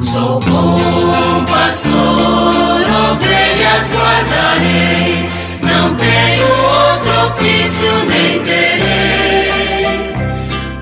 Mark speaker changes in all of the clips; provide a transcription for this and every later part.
Speaker 1: Sou bom pastor, ovelhas guardarei, não tenho outro ofício nem terei.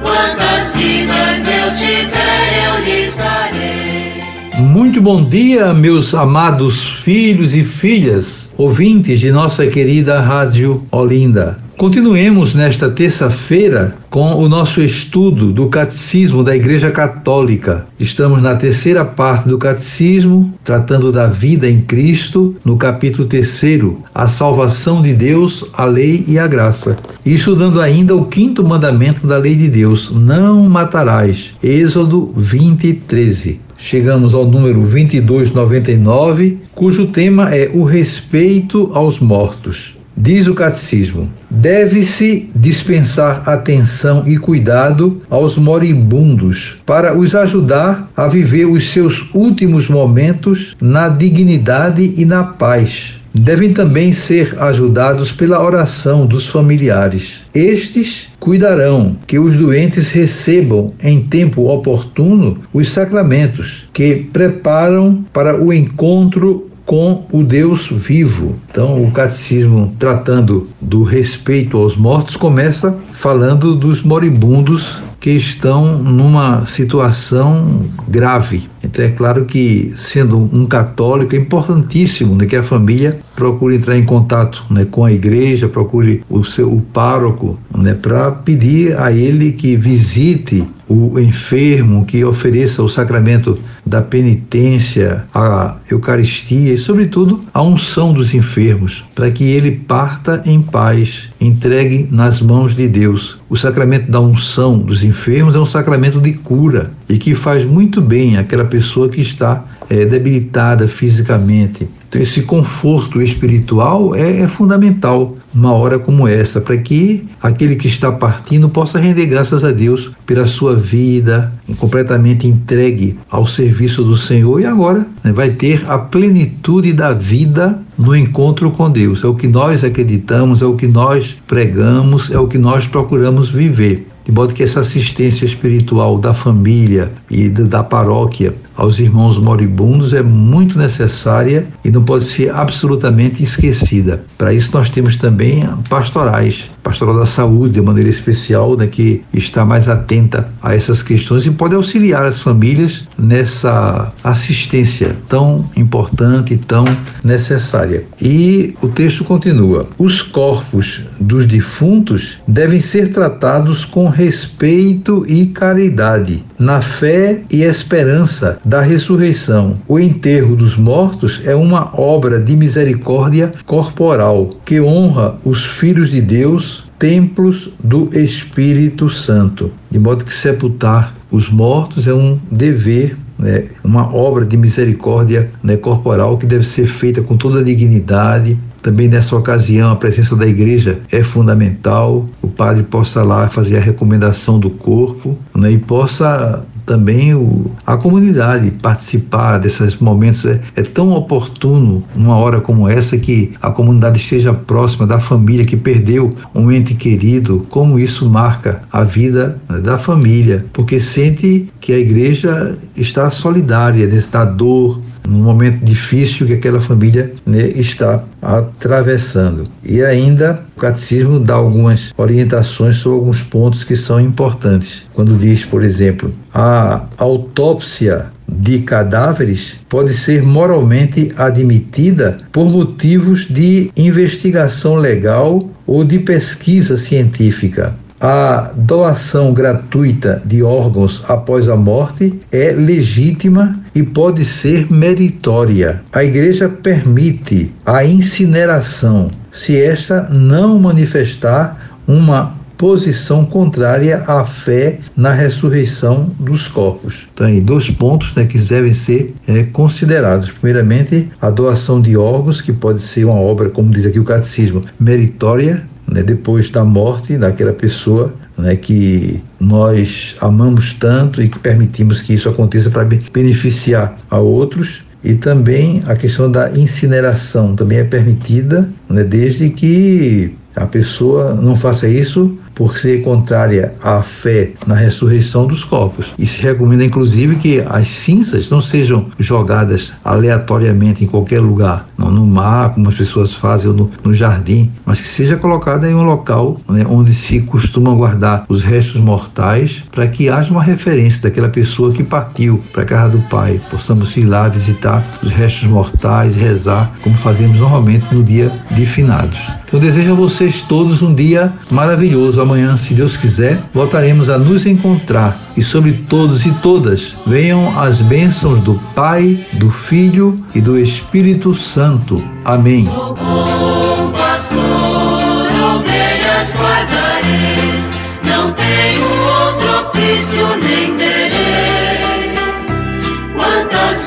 Speaker 1: Quantas vidas eu tiver, eu lhes darei.
Speaker 2: Muito bom dia, meus amados filhos e filhas, ouvintes de nossa querida Rádio Olinda. Continuemos nesta terça-feira com o nosso estudo do Catecismo da Igreja Católica. Estamos na terceira parte do Catecismo, tratando da vida em Cristo, no capítulo terceiro, a salvação de Deus, a lei e a graça. E estudando ainda o quinto mandamento da lei de Deus: não matarás. Êxodo 20, 13 chegamos ao número 2299, cujo tema é o respeito aos mortos. Diz o catecismo: deve-se dispensar atenção e cuidado aos moribundos para os ajudar a viver os seus últimos momentos na dignidade e na paz. Devem também ser ajudados pela oração dos familiares. Estes cuidarão que os doentes recebam em tempo oportuno os sacramentos que preparam para o encontro com o Deus vivo. Então, o catecismo, tratando do respeito aos mortos, começa falando dos moribundos que estão numa situação grave. Então é claro que, sendo um católico, é importantíssimo né, que a família procure entrar em contato né, com a igreja, procure o seu o pároco, né, para pedir a ele que visite o enfermo, que ofereça o sacramento da penitência, a Eucaristia e, sobretudo, a unção dos enfermos, para que ele parta em paz, entregue nas mãos de Deus. O sacramento da unção dos enfermos é um sacramento de cura e que faz muito bem àquela pessoa que está é, debilitada fisicamente. Então, esse conforto espiritual é, é fundamental numa hora como essa, para que aquele que está partindo possa render graças a Deus pela sua vida, completamente entregue ao serviço do Senhor e agora né, vai ter a plenitude da vida no encontro com Deus. É o que nós acreditamos, é o que nós pregamos, é o que nós procuramos viver de modo que essa assistência espiritual da família e da paróquia aos irmãos moribundos é muito necessária e não pode ser absolutamente esquecida. Para isso nós temos também pastorais, pastoral da saúde de maneira especial, né, que está mais atenta a essas questões e pode auxiliar as famílias nessa assistência tão importante e tão necessária. E o texto continua: os corpos dos defuntos devem ser tratados com respeito e caridade, na fé e esperança da ressurreição. O enterro dos mortos é uma obra de misericórdia corporal que honra os filhos de Deus, templos do Espírito Santo. De modo que sepultar os mortos é um dever né, uma obra de misericórdia né, corporal que deve ser feita com toda a dignidade, também nessa ocasião, a presença da igreja é fundamental. O padre possa lá fazer a recomendação do corpo né, e possa também o, a comunidade participar desses momentos. É, é, tão oportuno, numa hora como essa, que a comunidade esteja próxima da família que perdeu um ente querido, como isso marca a vida né, da família, porque sente que a igreja está solidária nessa dor, num momento difícil que aquela família né, está atravessando. E ainda o catecismo dá algumas orientações sobre alguns pontos que são importantes. Quando diz, por exemplo, a autópsia de cadáveres pode ser moralmente admitida por motivos de investigação legal ou de pesquisa científica. A doação gratuita de órgãos após a morte é legítima e pode ser meritória. A Igreja permite a incineração se esta não manifestar uma posição contrária à fé na ressurreição dos corpos. Então, aí, dois pontos né, que devem ser é, considerados. Primeiramente, a doação de órgãos, que pode ser uma obra, como diz aqui o catecismo, meritória, né, depois da morte daquela pessoa né, que nós amamos tanto e que permitimos que isso aconteça para beneficiar a outros. E também a questão da incineração também é permitida, né, desde que a pessoa não faça isso por ser contrária à fé na ressurreição dos corpos. E se recomenda, inclusive, que as cinzas não sejam jogadas aleatoriamente em qualquer lugar, não no mar, como as pessoas fazem, ou no, no jardim, mas que seja colocada em um local né, onde se costuma guardar os restos mortais, para que haja uma referência daquela pessoa que partiu para a casa do Pai. Possamos ir lá visitar os restos mortais, rezar, como fazemos normalmente no dia de finados. Eu desejo a vocês todos um dia maravilhoso. Amanhã, se Deus quiser, voltaremos a nos encontrar e sobre todos e todas venham as bênçãos do Pai, do Filho e do Espírito Santo. Amém.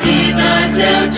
Speaker 1: Vidas eu